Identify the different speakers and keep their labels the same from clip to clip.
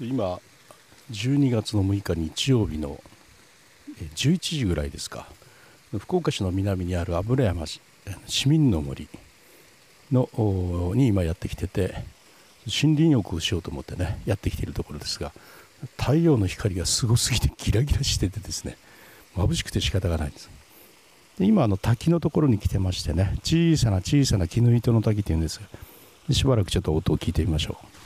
Speaker 1: 今12月の6日日曜日の11時ぐらいですか。福岡市の南にある油山市民の森のに今やってきてて森林浴をしようと思ってねやってきているところですが太陽の光がすごすぎてギラギラしててですね眩しくて仕方がないんです。で今あの滝のところに来てましてね小さな小さな絹糸の滝っていうんですでしばらくちょっと音を聞いてみましょう。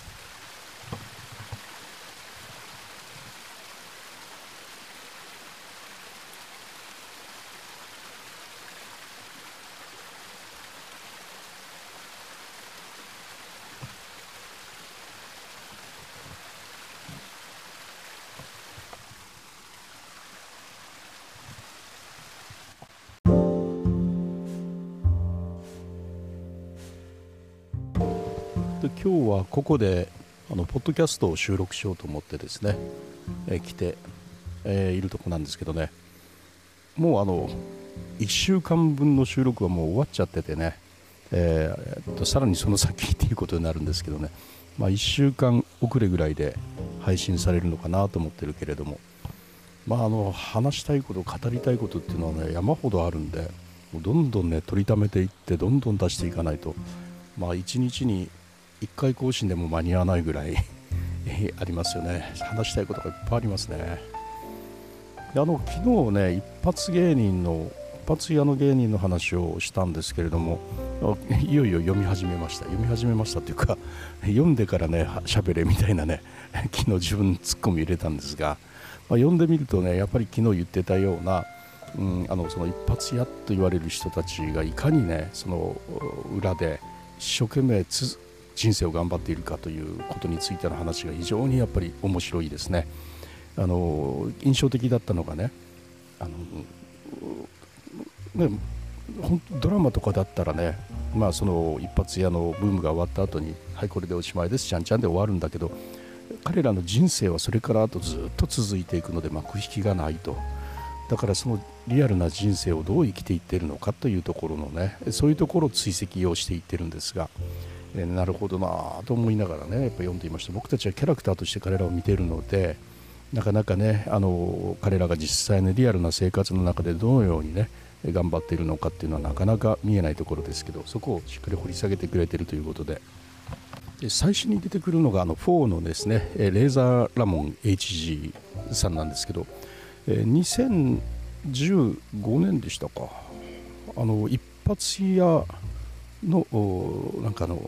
Speaker 1: で今日はここであのポッドキャストを収録しようと思ってですね、えー、来て、えー、いるとこなんですけどね。もうあの1週間分の収録はもう終わっちゃっててね、えー、とさらにその先っていうことになるんですけどね、まあ、1週間遅れぐらいで配信されるのかなと思ってるけれども、まあ、あの話したいこと語りたいことっていうのはね山ほどあるんでどんどんね取りためていってどんどん出していかないと、まあ、1日に1回更新でも間に合わないぐらいありますよね。話したいことがいっぱいありますね。であの昨日ね一発芸人の一発屋の芸人の話をしたんですけれどもいよいよ読み始めました。読み始めましたというか読んでからね喋れみたいなね昨日自分ツッコミ入れたんですが、まあ、読んでみるとねやっぱり昨日言ってたようなうん、あのその一発屋と言われる人たちがいかにねその裏で一生懸命つ人生を頑張っているかということについての話が非常にやっぱり面白いですね。あの印象的だったのがねあのねドラマとかだったらね、まあ、その一発屋のブームが終わった後にはいこれでおしまいですちゃんちゃんで終わるんだけど彼らの人生はそれからあとずっと続いていくので幕引きがないとだからそのリアルな人生をどう生きていってるのかというところのねそういうところを追跡をしていってるんですがえなるほどなと思いながらねやっぱ読んでいました。僕たちはキャラクターとして彼らを見ているのでなかなかねあの彼らが実際のリアルな生活の中でどのようにね頑張っているのかっていうのはなかなか見えないところですけどそこをしっかり掘り下げてくれてるということで。で最初に出てくるのがあの4のですねレーザーラモン HG さんなんですけど2015年でしたか。あの一発屋のなんかあの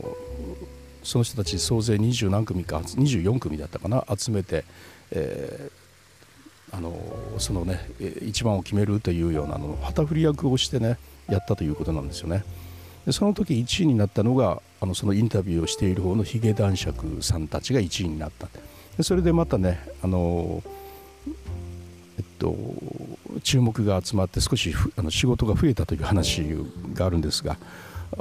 Speaker 1: その人たち総勢二十何組か24組だったかな集めて、えー、あのそのね一番を決めるというようなの旗振り役をしてねやったということなんですよね。でその時1位になったのがあのそのインタビューをしている方のヒゲ男爵さんたちが1位になったでそれでまたねあのえっと注目が集まって少しあの仕事が増えたという話があるんですが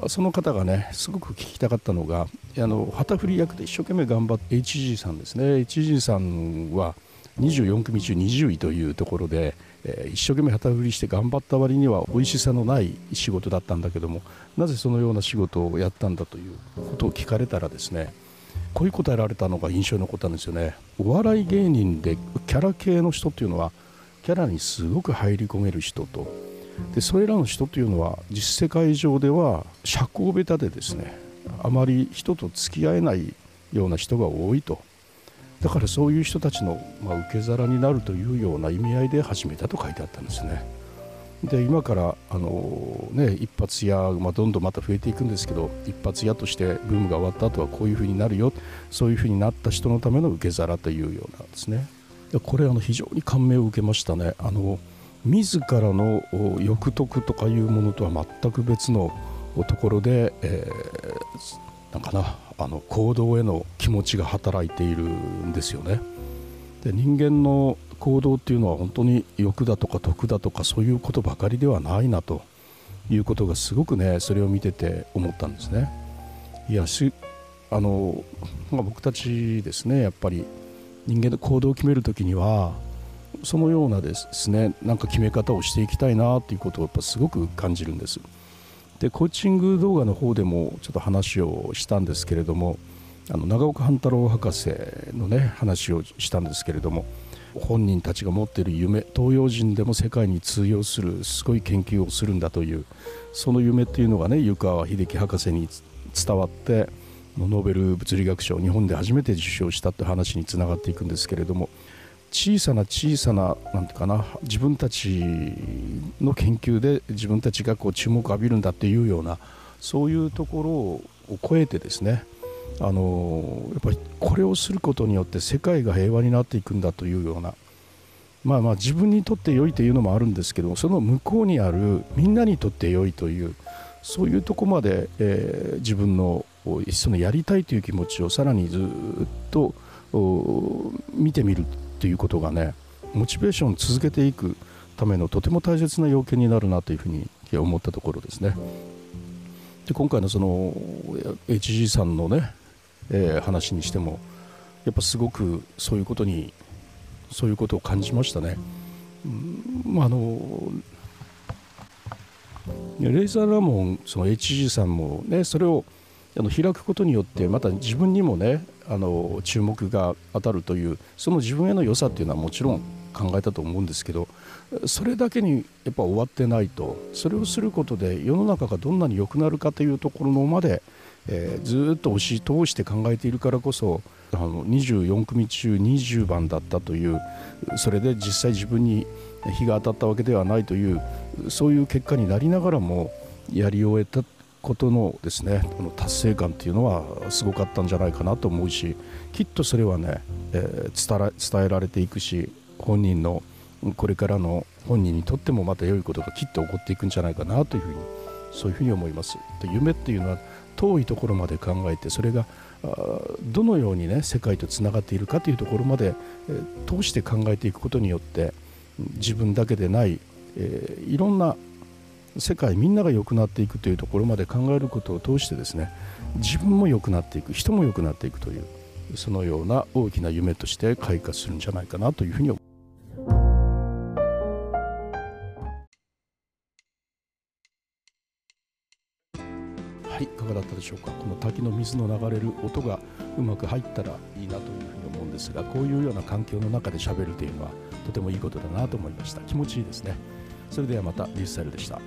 Speaker 1: その方がねすごく聞きたかったのがあの旗振り役で一生懸命頑張って HG さんですね。HG さんは24組中20位というところで、えー、一生懸命旗振りして頑張った割には美味しさのない仕事だったんだけどもなぜそのような仕事をやったんだということを聞かれたらですねこういう答えられたのが印象に残ったんですよね。お笑い芸人でキャラ系の人っていうのはキャラにすごく入り込める人とでそれらの人というのは実世界上では社交ベタでですねあまり人と付き合えないような人が多いと。だからそういう人たちの、ま、受け皿になるというような意味合いで始めたと書いてあったんですね。で今からあの、ね、一発屋、まあ、どんどんまた増えていくんですけど一発屋としてブームが終わった後はこういうふうになるよ。そういうふうになった人のための受け皿というようなですね。これあの非常に感銘を受けましたね。あの自らの欲得とかいうものとは全く別のところで、えー、なんかなあの行動への気持ちが働いているんですよね。で人間の行動っていうのは本当に欲だとか得だとかそういうことばかりではないなということがすごくねそれを見てて思ったんですね。いやしあの、まあ、僕たちですねやっぱり人間の行動を決める時にはそのようなですねなんか決め方をしていきたいなということをやっぱすごく感じるんです。でコーチング動画の方でもちょっと話をしたんですけれどもあの長岡半太郎博士のね話をしたんですけれども本人たちが持っている夢東洋人でも世界に通用するすごい研究をするんだというその夢っていうのがね湯川秀樹博士に伝わってノーベル物理学賞日本で初めて受賞したって話につながっていくんですけれども小さな小さななんてかな自分たちの研究で自分たちがこう注目を浴びるんだっていうようなそういうところを超えてですねあのやっぱりこれをすることによって世界が平和になっていくんだというようなまあまあ自分にとって良いというのもあるんですけどその向こうにあるみんなにとって良いというそういうとこまで、えー、自分のそのやりたいという気持ちをさらにずっと見てみるということがねモチベーションを続けていくためのとても大切な要件になるなというふうに思ったところですね。で今回のその HG さんのね、えー、話にしてもやっぱすごくそういうことにそういうことを感じましたね。うん、あのレーザーラモンその HG さんもねそれをあの開くことによってまた自分にもねあの注目が当たるというその自分への良さっていうのはもちろん考えたと思うんですけどそれだけにやっぱ終わってないとそれをすることで世の中がどんなに良くなるかというところのまで、えー、ずっと押し通して考えているからこそあの24組中20番だったというそれで実際自分に日が当たったわけではないというそういう結果になりながらもやり終えたことのですねこの達成感っていうのはすごかったんじゃないかなと思うしきっとそれはね、えー、伝えられていくし本人のこれからの本人にとってもまた良いことがきっと起こっていくんじゃないかなというふうにそういうふうに思います。で夢っていうのは遠いところまで考えてそれがどのようにね世界とつながっているかというところまで、えー、通して考えていくことによって自分だけでない、えー、いろんな世界みんなが良くなっていくというところまで考えることを通してですね自分も良くなっていく人も良くなっていくというそのような大きな夢として開花するんじゃないかなというふうに思います。はいいかがだったでしょうか？この滝の水の流れる音がうまく入ったらいいなというふうに思うんですがこういうような環境の中で喋るというのはとてもいいことだなと思いました。気持ちいいですね。それではまたリュースタイルでした。